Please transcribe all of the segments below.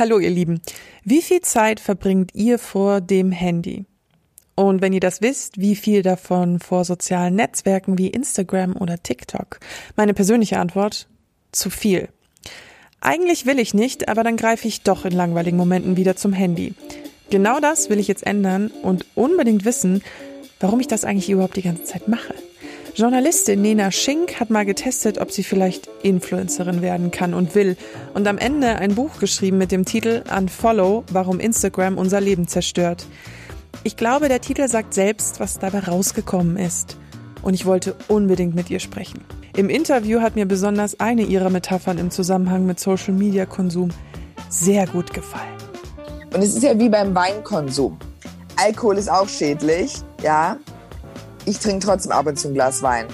Hallo ihr Lieben, wie viel Zeit verbringt ihr vor dem Handy? Und wenn ihr das wisst, wie viel davon vor sozialen Netzwerken wie Instagram oder TikTok? Meine persönliche Antwort, zu viel. Eigentlich will ich nicht, aber dann greife ich doch in langweiligen Momenten wieder zum Handy. Genau das will ich jetzt ändern und unbedingt wissen, warum ich das eigentlich überhaupt die ganze Zeit mache. Journalistin Nena Schink hat mal getestet, ob sie vielleicht Influencerin werden kann und will und am Ende ein Buch geschrieben mit dem Titel Unfollow, warum Instagram unser Leben zerstört. Ich glaube, der Titel sagt selbst, was dabei rausgekommen ist. Und ich wollte unbedingt mit ihr sprechen. Im Interview hat mir besonders eine ihrer Metaphern im Zusammenhang mit Social Media Konsum sehr gut gefallen. Und es ist ja wie beim Weinkonsum. Alkohol ist auch schädlich, ja, ich trinke trotzdem ab und zu ein Glas Wein.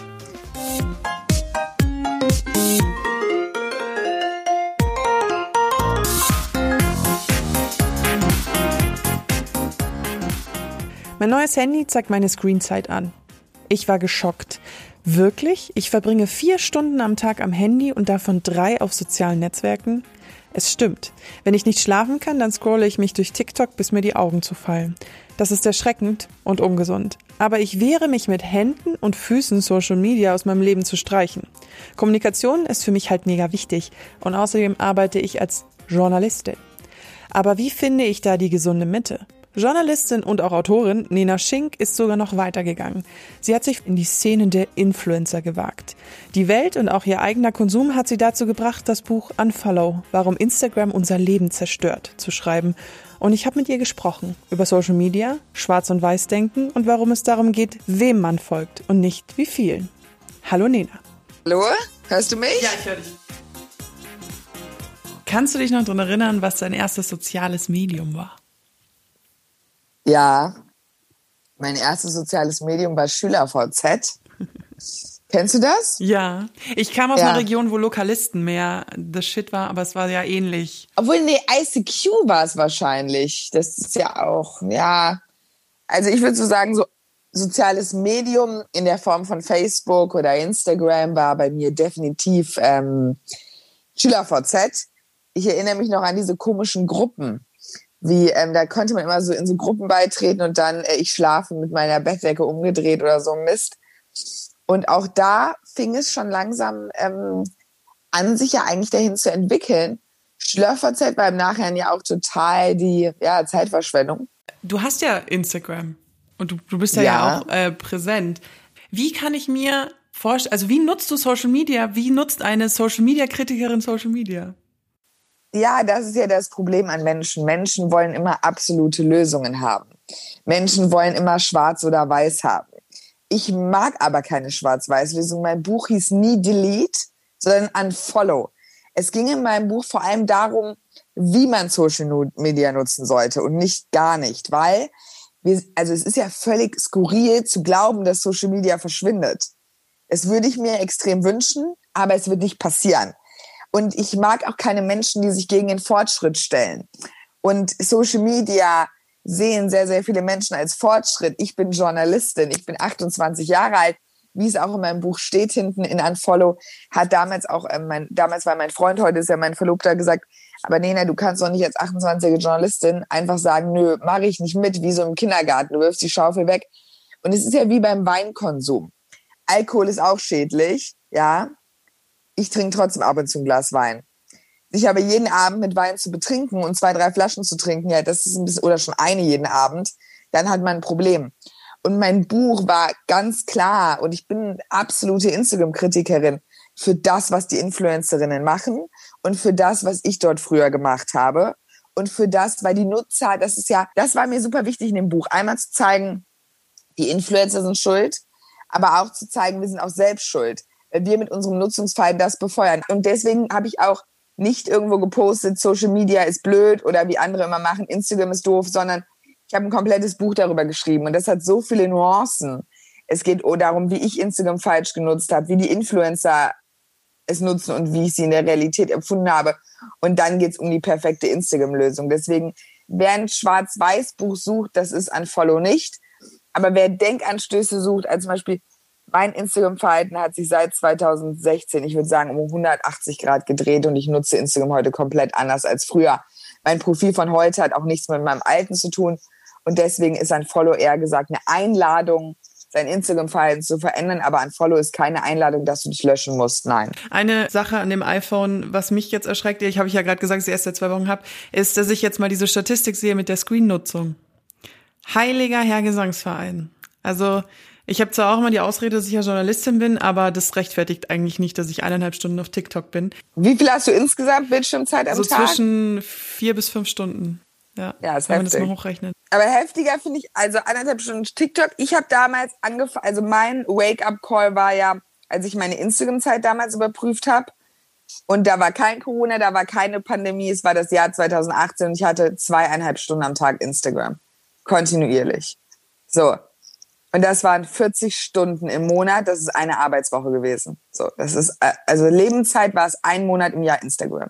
Mein neues Handy zeigt meine Screenzeit an. Ich war geschockt. Wirklich? Ich verbringe vier Stunden am Tag am Handy und davon drei auf sozialen Netzwerken? Es stimmt. Wenn ich nicht schlafen kann, dann scrolle ich mich durch TikTok, bis mir die Augen zufallen. Das ist erschreckend und ungesund. Aber ich wehre mich mit Händen und Füßen Social Media aus meinem Leben zu streichen. Kommunikation ist für mich halt mega wichtig und außerdem arbeite ich als Journalistin. Aber wie finde ich da die gesunde Mitte? Journalistin und auch Autorin Nena Schink ist sogar noch weitergegangen. Sie hat sich in die Szene der Influencer gewagt. Die Welt und auch ihr eigener Konsum hat sie dazu gebracht, das Buch Unfollow, warum Instagram unser Leben zerstört, zu schreiben. Und ich habe mit ihr gesprochen über Social Media, Schwarz- und Weiß-Denken und warum es darum geht, wem man folgt und nicht wie vielen. Hallo Nena. Hallo, hörst du mich? Ja, ich höre dich. Kannst du dich noch daran erinnern, was dein erstes soziales Medium war? Ja, mein erstes soziales Medium war SchülerVZ. Kennst du das? Ja. Ich kam aus ja. einer Region, wo Lokalisten mehr das Shit war, aber es war ja ähnlich. Obwohl, nee, ICQ war es wahrscheinlich. Das ist ja auch, ja. Also ich würde so sagen, so soziales Medium in der Form von Facebook oder Instagram war bei mir definitiv ähm, SchülerVZ. Ich erinnere mich noch an diese komischen Gruppen wie ähm, da konnte man immer so in so Gruppen beitreten und dann äh, ich schlafe mit meiner Bettdecke umgedreht oder so Mist. Und auch da fing es schon langsam ähm, an, sich ja eigentlich dahin zu entwickeln. Schlöfferzeit war im Nachhinein ja auch total die ja, Zeitverschwendung. Du hast ja Instagram und du, du bist ja, ja. ja auch äh, präsent. Wie kann ich mir vorstellen, also wie nutzt du Social Media? Wie nutzt eine Social Media Kritikerin Social Media? Ja, das ist ja das Problem an Menschen. Menschen wollen immer absolute Lösungen haben. Menschen wollen immer schwarz oder weiß haben. Ich mag aber keine Schwarz-Weiß-Lösung. Mein Buch hieß nie Delete, sondern Unfollow. Es ging in meinem Buch vor allem darum, wie man Social Media nutzen sollte und nicht gar nicht, weil wir, also es ist ja völlig skurril zu glauben, dass Social Media verschwindet. Es würde ich mir extrem wünschen, aber es wird nicht passieren. Und ich mag auch keine Menschen, die sich gegen den Fortschritt stellen. Und Social Media sehen sehr, sehr viele Menschen als Fortschritt. Ich bin Journalistin, ich bin 28 Jahre alt. Wie es auch in meinem Buch steht, hinten in Unfollow, hat damals auch, äh, mein, damals war mein Freund, heute ist ja mein Verlobter, gesagt, aber Nena, du kannst doch nicht als 28-jährige Journalistin einfach sagen, nö, mache ich nicht mit, wie so im Kindergarten, du wirfst die Schaufel weg. Und es ist ja wie beim Weinkonsum. Alkohol ist auch schädlich, ja ich trinke trotzdem ab und zu ein Glas Wein. Sich aber jeden Abend mit Wein zu betrinken und zwei, drei Flaschen zu trinken, ja, das ist ein bisschen, oder schon eine jeden Abend, dann hat man ein Problem. Und mein Buch war ganz klar und ich bin absolute Instagram-Kritikerin für das, was die Influencerinnen machen und für das, was ich dort früher gemacht habe und für das, weil die Nutzer, das ist ja, das war mir super wichtig in dem Buch, einmal zu zeigen, die Influencer sind schuld, aber auch zu zeigen, wir sind auch selbst schuld wir mit unserem Nutzungsfall das befeuern. Und deswegen habe ich auch nicht irgendwo gepostet, Social Media ist blöd oder wie andere immer machen, Instagram ist doof, sondern ich habe ein komplettes Buch darüber geschrieben und das hat so viele Nuancen. Es geht darum, wie ich Instagram falsch genutzt habe, wie die Influencer es nutzen und wie ich sie in der Realität empfunden habe. Und dann geht es um die perfekte Instagram-Lösung. Deswegen, wer ein Schwarz-Weiß-Buch sucht, das ist an Follow nicht. Aber wer Denkanstöße sucht, als zum Beispiel, mein Instagram-Verhalten hat sich seit 2016, ich würde sagen, um 180 Grad gedreht und ich nutze Instagram heute komplett anders als früher. mein Profil von heute hat auch nichts mit meinem alten zu tun. Und deswegen ist ein Follow eher gesagt eine Einladung, sein Instagram-Verhalten zu verändern, aber ein Follow ist keine Einladung, dass du dich löschen musst. Nein. Eine Sache an dem iPhone, was mich jetzt erschreckt, ich habe ich ja gerade gesagt, dass ich erst seit zwei Wochen habe, ist, dass ich jetzt mal diese Statistik sehe mit der Screen-Nutzung. Heiliger Herr Gesangsverein. Also ich habe zwar auch immer die Ausrede, dass ich ja Journalistin bin, aber das rechtfertigt eigentlich nicht, dass ich eineinhalb Stunden auf TikTok bin. Wie viel hast du insgesamt Bildschirmzeit am so Tag? So zwischen vier bis fünf Stunden. Ja, ja ist wenn heftig. man das mal hochrechnet. Aber heftiger finde ich, also anderthalb Stunden TikTok. Ich habe damals angefangen, also mein Wake-up-Call war ja, als ich meine Instagram-Zeit damals überprüft habe. Und da war kein Corona, da war keine Pandemie. Es war das Jahr 2018 und ich hatte zweieinhalb Stunden am Tag Instagram. Kontinuierlich. So. Und das waren 40 Stunden im Monat. Das ist eine Arbeitswoche gewesen. So. Das ist, äh, also Lebenszeit war es ein Monat im Jahr Instagram.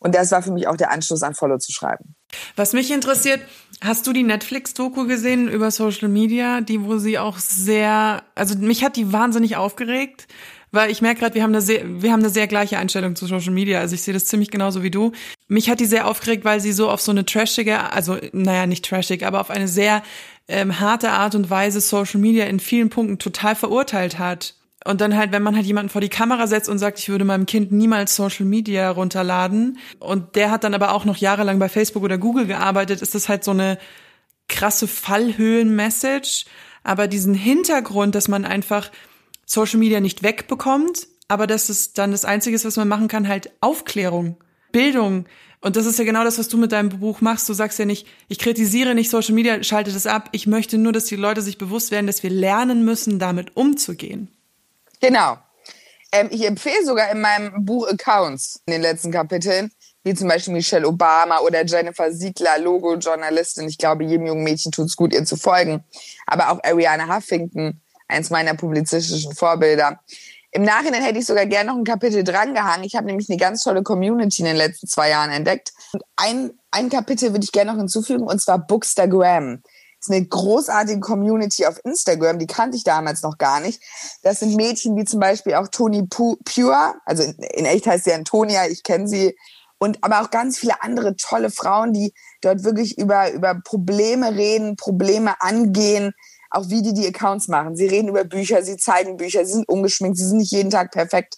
Und das war für mich auch der Anschluss an Follow zu schreiben. Was mich interessiert, hast du die Netflix-Doku gesehen über Social Media, die, wo sie auch sehr, also mich hat die wahnsinnig aufgeregt, weil ich merke gerade, wir haben eine sehr, wir haben eine sehr gleiche Einstellung zu Social Media. Also ich sehe das ziemlich genauso wie du. Mich hat die sehr aufgeregt, weil sie so auf so eine trashige, also naja, nicht trashig, aber auf eine sehr ähm, harte Art und Weise Social Media in vielen Punkten total verurteilt hat. Und dann halt, wenn man halt jemanden vor die Kamera setzt und sagt, ich würde meinem Kind niemals Social Media runterladen und der hat dann aber auch noch jahrelang bei Facebook oder Google gearbeitet, ist das halt so eine krasse Fallhöhen-Message. Aber diesen Hintergrund, dass man einfach Social Media nicht wegbekommt, aber dass es dann das Einzige ist, was man machen kann, halt Aufklärung, Bildung. Und das ist ja genau das, was du mit deinem Buch machst. Du sagst ja nicht, ich kritisiere nicht Social Media, schalte das ab. Ich möchte nur, dass die Leute sich bewusst werden, dass wir lernen müssen, damit umzugehen. Genau. Ähm, ich empfehle sogar in meinem Buch Accounts in den letzten Kapiteln, wie zum Beispiel Michelle Obama oder Jennifer Siegler, Logo-Journalistin. Ich glaube, jedem jungen Mädchen tut es gut, ihr zu folgen. Aber auch Ariana Huffington, eins meiner publizistischen Vorbilder. Im Nachhinein hätte ich sogar gerne noch ein Kapitel drangehangen. Ich habe nämlich eine ganz tolle Community in den letzten zwei Jahren entdeckt. Und ein, ein Kapitel würde ich gerne noch hinzufügen, und zwar Bookstagram ist eine großartige Community auf Instagram, die kannte ich damals noch gar nicht. Das sind Mädchen wie zum Beispiel auch Toni Pure, also in, in echt heißt sie Antonia, ich kenne sie. Und aber auch ganz viele andere tolle Frauen, die dort wirklich über, über Probleme reden, Probleme angehen, auch wie die die Accounts machen. Sie reden über Bücher, sie zeigen Bücher, sie sind ungeschminkt, sie sind nicht jeden Tag perfekt.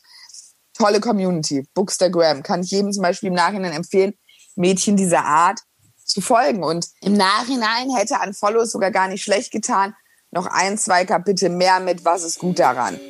Tolle Community. Bookstagram kann ich jedem zum Beispiel im Nachhinein empfehlen. Mädchen dieser Art zu folgen. Und im Nachhinein hätte an Follow sogar gar nicht schlecht getan. Noch ein, zwei Kapitel mehr mit Was ist gut daran.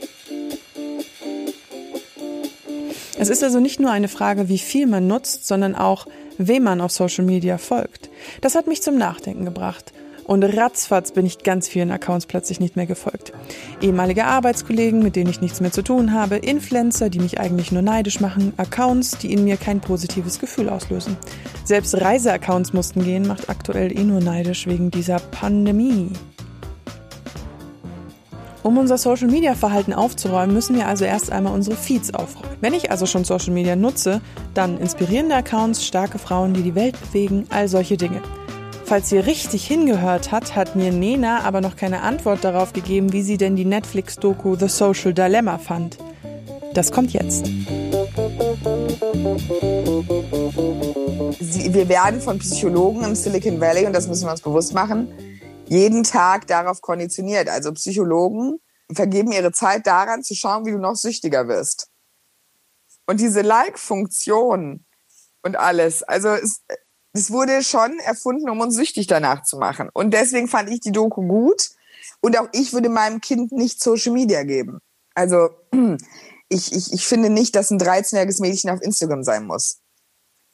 Es ist also nicht nur eine Frage, wie viel man nutzt, sondern auch, wem man auf Social Media folgt. Das hat mich zum Nachdenken gebracht. Und ratzfatz bin ich ganz vielen Accounts plötzlich nicht mehr gefolgt. Ehemalige Arbeitskollegen, mit denen ich nichts mehr zu tun habe, Influencer, die mich eigentlich nur neidisch machen, Accounts, die in mir kein positives Gefühl auslösen. Selbst Reiseaccounts mussten gehen, macht aktuell eh nur neidisch wegen dieser Pandemie. Um unser Social Media Verhalten aufzuräumen, müssen wir also erst einmal unsere Feeds aufräumen. Wenn ich also schon Social Media nutze, dann inspirierende Accounts, starke Frauen, die die Welt bewegen, all solche Dinge. Falls sie richtig hingehört hat, hat mir Nena aber noch keine Antwort darauf gegeben, wie sie denn die Netflix-Doku The Social Dilemma fand. Das kommt jetzt. wir werden von Psychologen im Silicon Valley, und das müssen wir uns bewusst machen, jeden Tag darauf konditioniert. Also Psychologen vergeben ihre Zeit daran, zu schauen, wie du noch süchtiger wirst. Und diese Like-Funktion und alles, also es, es wurde schon erfunden, um uns süchtig danach zu machen. Und deswegen fand ich die Doku gut. Und auch ich würde meinem Kind nicht Social Media geben. Also ich, ich, ich finde nicht, dass ein 13-jähriges Mädchen auf Instagram sein muss.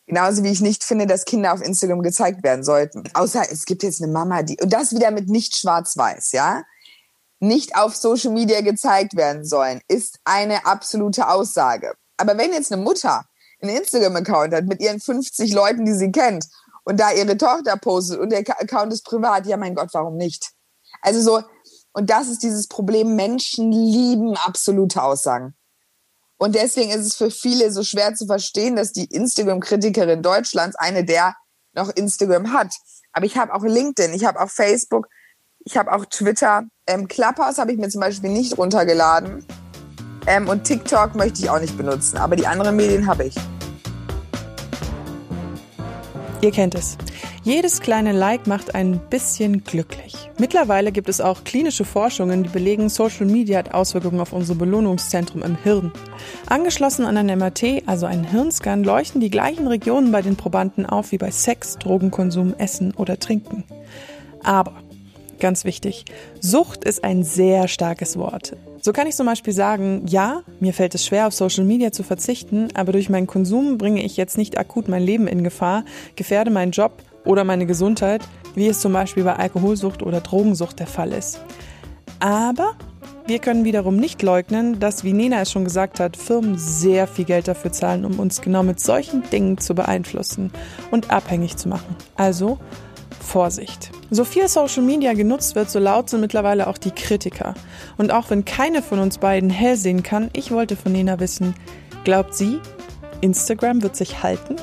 Genauso wie ich nicht finde, dass Kinder auf Instagram gezeigt werden sollten. Außer es gibt jetzt eine Mama, die, und das wieder mit nicht schwarz-weiß, ja? Nicht auf Social Media gezeigt werden sollen, ist eine absolute Aussage. Aber wenn jetzt eine Mutter einen Instagram-Account hat mit ihren 50 Leuten, die sie kennt und da ihre Tochter postet und der Account ist privat, ja mein Gott, warum nicht? Also so, und das ist dieses Problem, Menschen lieben absolute Aussagen. Und deswegen ist es für viele so schwer zu verstehen, dass die Instagram-Kritikerin Deutschlands eine der noch Instagram hat. Aber ich habe auch LinkedIn, ich habe auch Facebook, ich habe auch Twitter. Ähm, Clubhouse habe ich mir zum Beispiel nicht runtergeladen. Ähm, und TikTok möchte ich auch nicht benutzen. Aber die anderen Medien habe ich. Ihr kennt es. Jedes kleine Like macht ein bisschen glücklich. Mittlerweile gibt es auch klinische Forschungen, die belegen, Social Media hat Auswirkungen auf unser Belohnungszentrum im Hirn. Angeschlossen an ein MRT, also einen Hirnscan, leuchten die gleichen Regionen bei den Probanden auf wie bei Sex, Drogenkonsum, Essen oder Trinken. Aber Ganz wichtig. Sucht ist ein sehr starkes Wort. So kann ich zum Beispiel sagen, ja, mir fällt es schwer, auf Social Media zu verzichten, aber durch meinen Konsum bringe ich jetzt nicht akut mein Leben in Gefahr, gefährde meinen Job oder meine Gesundheit, wie es zum Beispiel bei Alkoholsucht oder Drogensucht der Fall ist. Aber wir können wiederum nicht leugnen, dass, wie Nena es schon gesagt hat, Firmen sehr viel Geld dafür zahlen, um uns genau mit solchen Dingen zu beeinflussen und abhängig zu machen. Also Vorsicht. So viel Social Media genutzt wird, so laut sind mittlerweile auch die Kritiker. Und auch wenn keine von uns beiden hell sehen kann, ich wollte von Nena wissen, glaubt sie, Instagram wird sich halten?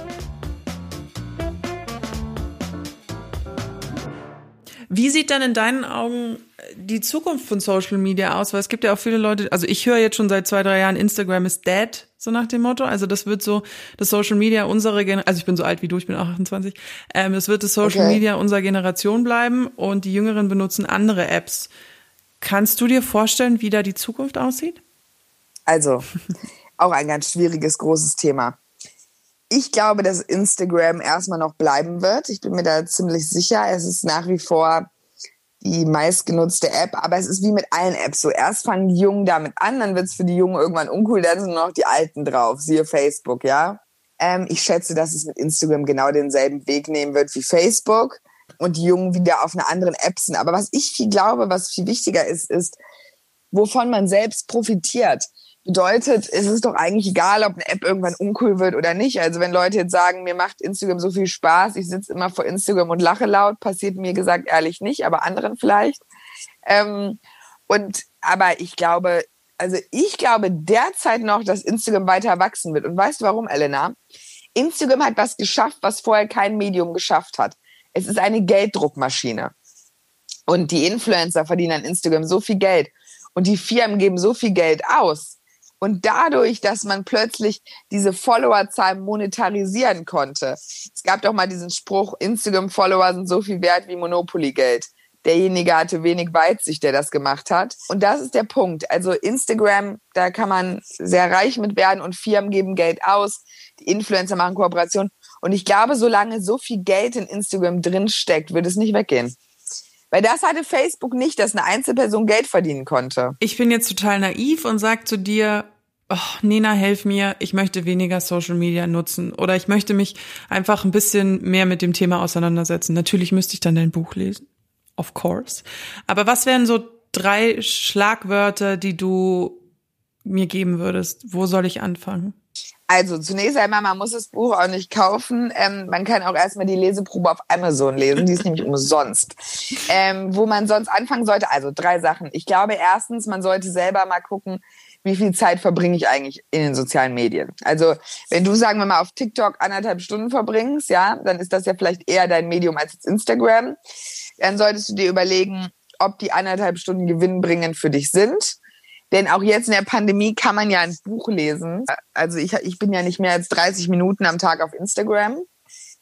Wie sieht denn in deinen Augen die Zukunft von Social Media aus? Weil es gibt ja auch viele Leute, also ich höre jetzt schon seit zwei, drei Jahren, Instagram ist dead, so nach dem Motto. Also das wird so das Social Media unserer Generation, also ich bin so alt wie du, ich bin auch 28, ähm, es wird das Social okay. Media unserer Generation bleiben und die Jüngeren benutzen andere Apps. Kannst du dir vorstellen, wie da die Zukunft aussieht? Also, auch ein ganz schwieriges, großes Thema. Ich glaube, dass Instagram erstmal noch bleiben wird. Ich bin mir da ziemlich sicher. Es ist nach wie vor die meistgenutzte App, aber es ist wie mit allen Apps. So erst fangen die Jungen damit an, dann wird es für die Jungen irgendwann uncool, dann sind nur noch die Alten drauf, siehe Facebook, ja. Ähm, ich schätze, dass es mit Instagram genau denselben Weg nehmen wird wie Facebook und die Jungen wieder auf einer anderen App sind. Aber was ich viel glaube, was viel wichtiger ist, ist, wovon man selbst profitiert. Bedeutet, es ist doch eigentlich egal, ob eine App irgendwann uncool wird oder nicht. Also wenn Leute jetzt sagen, mir macht Instagram so viel Spaß, ich sitze immer vor Instagram und lache laut, passiert mir gesagt ehrlich nicht, aber anderen vielleicht. Ähm, und aber ich glaube, also ich glaube derzeit noch, dass Instagram weiter wachsen wird. Und weißt du warum, Elena? Instagram hat was geschafft, was vorher kein Medium geschafft hat. Es ist eine Gelddruckmaschine. Und die Influencer verdienen an Instagram so viel Geld. Und die Firmen geben so viel Geld aus und dadurch, dass man plötzlich diese Followerzahl monetarisieren konnte. Es gab doch mal diesen Spruch, Instagram-Follower sind so viel wert wie Monopoly-Geld. Derjenige hatte wenig Weitsicht, der das gemacht hat. Und das ist der Punkt. Also Instagram, da kann man sehr reich mit werden und Firmen geben Geld aus. Die Influencer machen Kooperation. Und ich glaube, solange so viel Geld in Instagram drinsteckt, wird es nicht weggehen. Weil das hatte Facebook nicht, dass eine Einzelperson Geld verdienen konnte. Ich bin jetzt total naiv und sag zu dir, oh, Nina, helf mir, ich möchte weniger Social Media nutzen oder ich möchte mich einfach ein bisschen mehr mit dem Thema auseinandersetzen. Natürlich müsste ich dann dein Buch lesen. Of course. Aber was wären so drei Schlagwörter, die du mir geben würdest? Wo soll ich anfangen? Also zunächst einmal, man muss das Buch auch nicht kaufen. Ähm, man kann auch erstmal die Leseprobe auf Amazon lesen, die ist nämlich umsonst. Ähm, wo man sonst anfangen sollte, also drei Sachen. Ich glaube erstens, man sollte selber mal gucken, wie viel Zeit verbringe ich eigentlich in den sozialen Medien. Also wenn du, sagen wir mal, auf TikTok anderthalb Stunden verbringst, ja, dann ist das ja vielleicht eher dein Medium als jetzt Instagram. Dann solltest du dir überlegen, ob die anderthalb Stunden gewinnbringend für dich sind denn auch jetzt in der Pandemie kann man ja ein Buch lesen. Also ich, ich bin ja nicht mehr als 30 Minuten am Tag auf Instagram.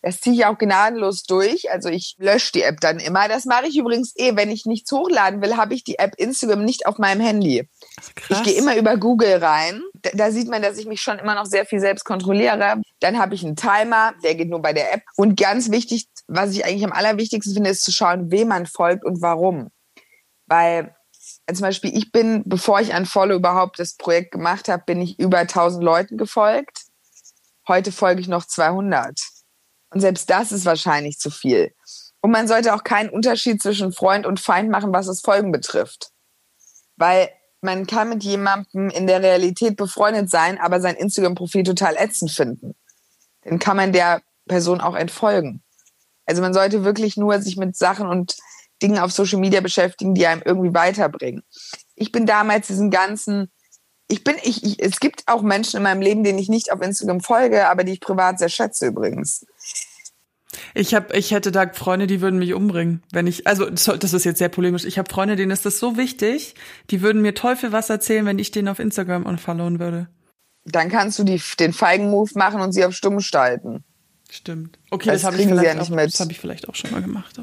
Das ziehe ich auch gnadenlos durch. Also ich lösche die App dann immer. Das mache ich übrigens eh. Wenn ich nichts hochladen will, habe ich die App Instagram nicht auf meinem Handy. Krass. Ich gehe immer über Google rein. Da, da, sieht man, dass ich mich schon immer noch sehr viel selbst kontrolliere. Dann habe ich einen Timer, der geht nur bei der App. Und ganz wichtig, was ich eigentlich am allerwichtigsten finde, ist zu schauen, wem man folgt und warum. Weil zum Beispiel, ich bin, bevor ich an Follow überhaupt das Projekt gemacht habe, bin ich über 1000 Leuten gefolgt. Heute folge ich noch 200. Und selbst das ist wahrscheinlich zu viel. Und man sollte auch keinen Unterschied zwischen Freund und Feind machen, was das Folgen betrifft. Weil man kann mit jemandem in der Realität befreundet sein, aber sein Instagram-Profil total ätzend finden. Dann kann man der Person auch entfolgen. Also man sollte wirklich nur sich mit Sachen und Dingen auf Social Media beschäftigen, die einem irgendwie weiterbringen. Ich bin damals diesen ganzen, ich bin, ich, ich, es gibt auch Menschen in meinem Leben, denen ich nicht auf Instagram folge, aber die ich privat sehr schätze übrigens. Ich habe, ich hätte da Freunde, die würden mich umbringen, wenn ich, also das ist jetzt sehr polemisch. Ich habe Freunde, denen ist das so wichtig, die würden mir Teufel was erzählen, wenn ich den auf Instagram unfollowen würde. Dann kannst du die, den feigen Move machen und sie auf stumm schalten. Stimmt. Okay, das, das habe ich, vielleicht ja auch, das hab ich vielleicht auch schon mal gemacht.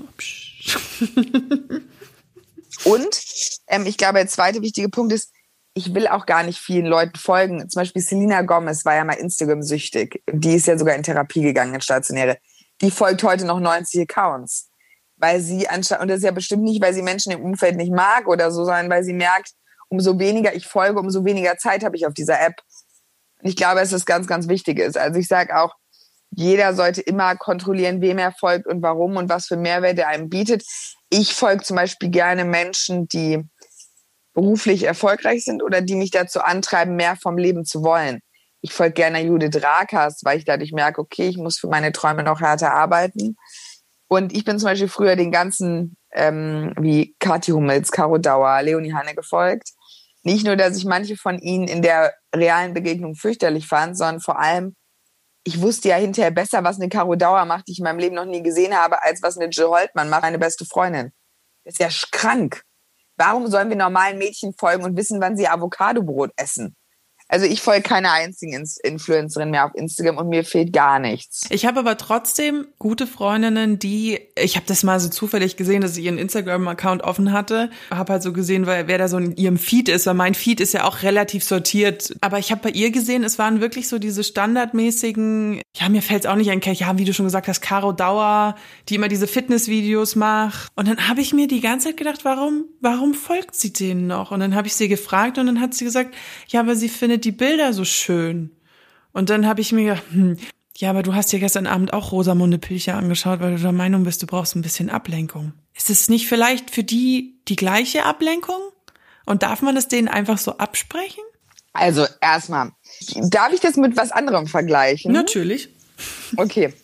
Und ähm, ich glaube, der zweite wichtige Punkt ist, ich will auch gar nicht vielen Leuten folgen. Zum Beispiel Selena Gomez war ja mal Instagram-süchtig. Die ist ja sogar in Therapie gegangen, in stationäre. Die folgt heute noch 90 Accounts. Weil sie anstatt, und das ist ja bestimmt nicht, weil sie Menschen im Umfeld nicht mag oder so, sondern weil sie merkt, umso weniger ich folge, umso weniger Zeit habe ich auf dieser App. Und ich glaube, dass das ganz, ganz wichtig ist. Also ich sage auch, jeder sollte immer kontrollieren, wem er folgt und warum und was für Mehrwert er einem bietet. Ich folge zum Beispiel gerne Menschen, die beruflich erfolgreich sind oder die mich dazu antreiben, mehr vom Leben zu wollen. Ich folge gerne Judith Rakas, weil ich dadurch merke, okay, ich muss für meine Träume noch härter arbeiten. Und ich bin zum Beispiel früher den ganzen, ähm, wie Kathi Hummels, Caro Dauer, Leonie Hanne gefolgt. Nicht nur, dass ich manche von ihnen in der realen Begegnung fürchterlich fand, sondern vor allem, ich wusste ja hinterher besser, was eine Caro Dauer macht, die ich in meinem Leben noch nie gesehen habe, als was eine Jill Holtmann macht, meine beste Freundin. Das ist ja krank. Warum sollen wir normalen Mädchen folgen und wissen, wann sie Avocadobrot essen? Also ich folge keiner einzigen Influencerin mehr auf Instagram und mir fehlt gar nichts. Ich habe aber trotzdem gute Freundinnen, die, ich habe das mal so zufällig gesehen, dass sie ihren Instagram-Account offen hatte. Habe halt so gesehen, weil wer da so in ihrem Feed ist, weil mein Feed ist ja auch relativ sortiert. Aber ich habe bei ihr gesehen, es waren wirklich so diese standardmäßigen, ja, mir fällt es auch nicht ein, ja, wie du schon gesagt hast, Caro Dauer, die immer diese Fitnessvideos macht. Und dann habe ich mir die ganze Zeit gedacht, warum, warum folgt sie denen noch? Und dann habe ich sie gefragt und dann hat sie gesagt, ja, aber sie findet findet die Bilder so schön. Und dann habe ich mir gedacht, hm, ja, aber du hast dir gestern Abend auch Rosamunde Pilcher angeschaut, weil du der Meinung bist, du brauchst ein bisschen Ablenkung. Ist es nicht vielleicht für die die gleiche Ablenkung? Und darf man es denen einfach so absprechen? Also erstmal, darf ich das mit was anderem vergleichen? Natürlich. Okay.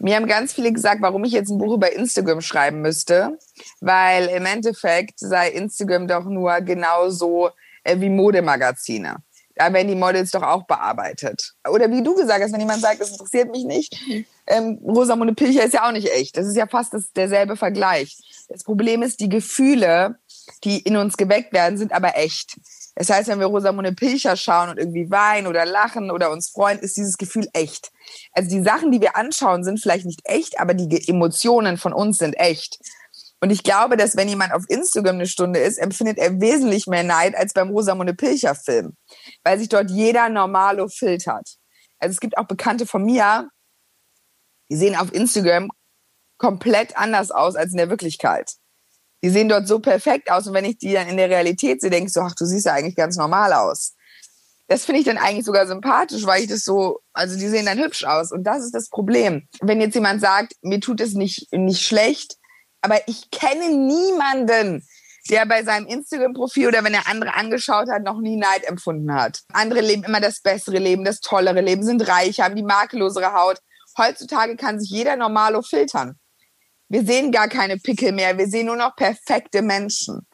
Mir haben ganz viele gesagt, warum ich jetzt ein Buch über Instagram schreiben müsste, weil im Endeffekt sei Instagram doch nur genauso äh, wie Modemagazine da werden die Models doch auch bearbeitet. Oder wie du gesagt hast, wenn jemand sagt, das interessiert mich nicht, ähm, Rosamunde Pilcher ist ja auch nicht echt. Das ist ja fast das, derselbe Vergleich. Das Problem ist, die Gefühle, die in uns geweckt werden, sind aber echt. Das heißt, wenn wir Rosamunde Pilcher schauen und irgendwie weinen oder lachen oder uns freuen, ist dieses Gefühl echt. Also die Sachen, die wir anschauen, sind vielleicht nicht echt, aber die Emotionen von uns sind echt. Und ich glaube, dass wenn jemand auf Instagram eine Stunde ist, empfindet er wesentlich mehr Neid als beim Rosamunde Pilcher Film, weil sich dort jeder normalo filtert. Also es gibt auch Bekannte von mir, die sehen auf Instagram komplett anders aus als in der Wirklichkeit. Die sehen dort so perfekt aus und wenn ich die dann in der Realität sehe, denke ich so, ach, du siehst ja eigentlich ganz normal aus. Das finde ich dann eigentlich sogar sympathisch, weil ich das so, also die sehen dann hübsch aus und das ist das Problem. Wenn jetzt jemand sagt, mir tut es nicht, nicht schlecht, aber ich kenne niemanden, der bei seinem Instagram-Profil oder wenn er andere angeschaut hat, noch nie Neid empfunden hat. Andere leben immer das bessere Leben, das tollere Leben, sind reich, haben die makellosere Haut. Heutzutage kann sich jeder normalo filtern. Wir sehen gar keine Pickel mehr, wir sehen nur noch perfekte Menschen.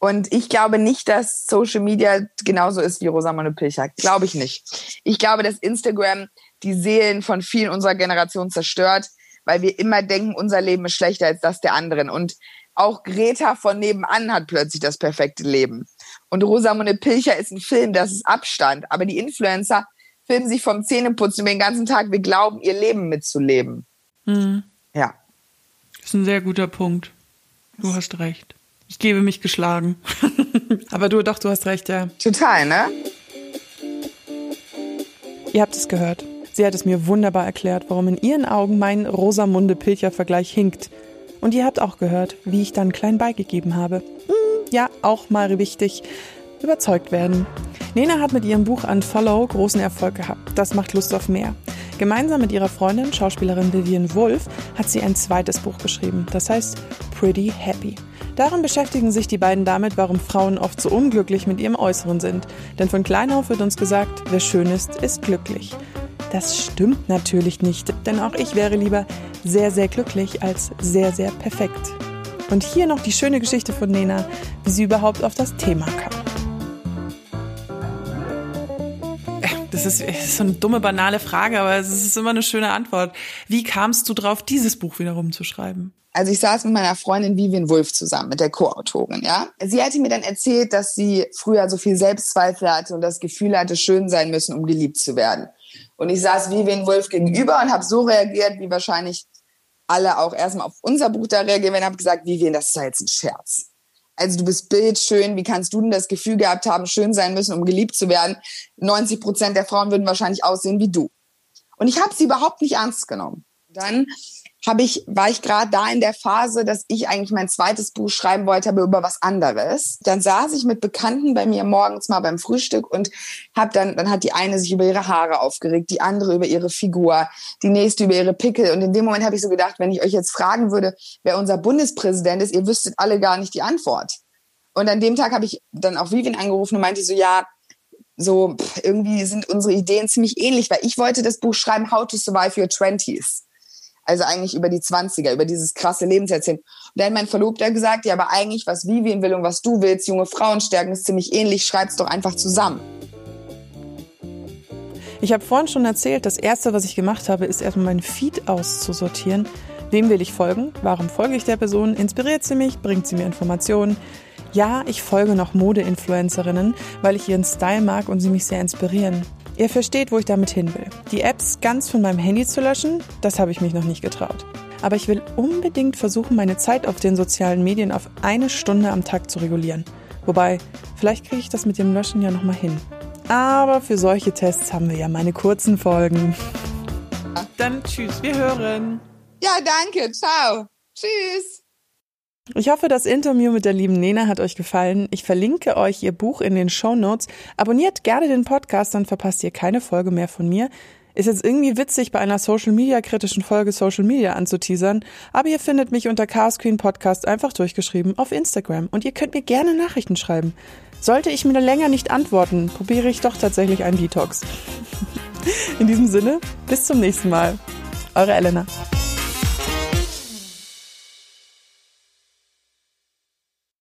Und ich glaube nicht, dass Social Media genauso ist wie Rosamunde Pilcher. Glaube ich nicht. Ich glaube, dass Instagram die Seelen von vielen unserer Generation zerstört weil wir immer denken, unser Leben ist schlechter als das der anderen. Und auch Greta von nebenan hat plötzlich das perfekte Leben. Und Rosamunde Pilcher ist ein Film, das ist Abstand. Aber die Influencer filmen sich vom Zähneputzen den ganzen Tag. Wir glauben, ihr Leben mitzuleben. Mhm. Ja. Das ist ein sehr guter Punkt. Du hast recht. Ich gebe mich geschlagen. Aber du, doch, du hast recht, ja. Total, ne? Ihr habt es gehört. Sie hat es mir wunderbar erklärt, warum in ihren Augen mein Rosamunde Pilcher-Vergleich hinkt. Und ihr habt auch gehört, wie ich dann klein beigegeben habe. Hm, ja, auch mal wichtig. Überzeugt werden. Nena hat mit ihrem Buch Unfollow großen Erfolg gehabt. Das macht Lust auf mehr. Gemeinsam mit ihrer Freundin, Schauspielerin Vivian Wolf, hat sie ein zweites Buch geschrieben. Das heißt Pretty Happy. Darin beschäftigen sich die beiden damit, warum Frauen oft so unglücklich mit ihrem Äußeren sind. Denn von klein auf wird uns gesagt, wer schön ist, ist glücklich. Das stimmt natürlich nicht, denn auch ich wäre lieber sehr, sehr glücklich als sehr, sehr perfekt. Und hier noch die schöne Geschichte von Nena, wie sie überhaupt auf das Thema kam. Das ist, ist so eine dumme, banale Frage, aber es ist immer eine schöne Antwort. Wie kamst du drauf, dieses Buch wiederum zu schreiben? Also ich saß mit meiner Freundin Vivian Wolf zusammen, mit der Co-Autorin, ja. Sie hatte mir dann erzählt, dass sie früher so viel Selbstzweifel hatte und das Gefühl hatte, schön sein müssen, um geliebt zu werden. Und ich saß Vivian Wolf gegenüber und habe so reagiert, wie wahrscheinlich alle auch erstmal auf unser Buch da reagieren, und habe gesagt, Vivian, das ist ja jetzt ein Scherz. Also du bist bildschön, wie kannst du denn das Gefühl gehabt haben, schön sein müssen, um geliebt zu werden? 90 Prozent der Frauen würden wahrscheinlich aussehen wie du. Und ich habe sie überhaupt nicht ernst genommen. Dann habe ich, war ich gerade da in der Phase, dass ich eigentlich mein zweites Buch schreiben wollte, aber über was anderes. Dann saß ich mit Bekannten bei mir morgens mal beim Frühstück und habe dann, dann hat die eine sich über ihre Haare aufgeregt, die andere über ihre Figur, die nächste über ihre Pickel. Und in dem Moment habe ich so gedacht, wenn ich euch jetzt fragen würde, wer unser Bundespräsident ist, ihr wüsstet alle gar nicht die Antwort. Und an dem Tag habe ich dann auch Vivian angerufen und meinte so, ja, so pff, irgendwie sind unsere Ideen ziemlich ähnlich, weil ich wollte das Buch schreiben, How to Survive Your Twenties. Also eigentlich über die 20er, über dieses krasse Lebenserzählen. Und dann hat mein Verlobter gesagt, ja, aber eigentlich, was Vivian will und was du willst, junge Frauen stärken, ist ziemlich ähnlich, schreib's doch einfach zusammen. Ich habe vorhin schon erzählt, das Erste, was ich gemacht habe, ist erstmal meinen Feed auszusortieren. Wem will ich folgen? Warum folge ich der Person? Inspiriert sie mich? Bringt sie mir Informationen? Ja, ich folge noch Mode-Influencerinnen, weil ich ihren Style mag und sie mich sehr inspirieren. Ihr versteht, wo ich damit hin will. Die Apps ganz von meinem Handy zu löschen, das habe ich mich noch nicht getraut. Aber ich will unbedingt versuchen, meine Zeit auf den sozialen Medien auf eine Stunde am Tag zu regulieren. Wobei, vielleicht kriege ich das mit dem Löschen ja nochmal hin. Aber für solche Tests haben wir ja meine kurzen Folgen. Dann tschüss, wir hören. Ja, danke, ciao. Tschüss. Ich hoffe, das Interview mit der lieben Nena hat euch gefallen. Ich verlinke euch ihr Buch in den Show Notes. Abonniert gerne den Podcast, dann verpasst ihr keine Folge mehr von mir. Ist jetzt irgendwie witzig, bei einer Social Media kritischen Folge Social Media anzuteasern, aber ihr findet mich unter Chaos Queen Podcast einfach durchgeschrieben auf Instagram und ihr könnt mir gerne Nachrichten schreiben. Sollte ich mir länger nicht antworten, probiere ich doch tatsächlich einen Detox. In diesem Sinne, bis zum nächsten Mal. Eure Elena.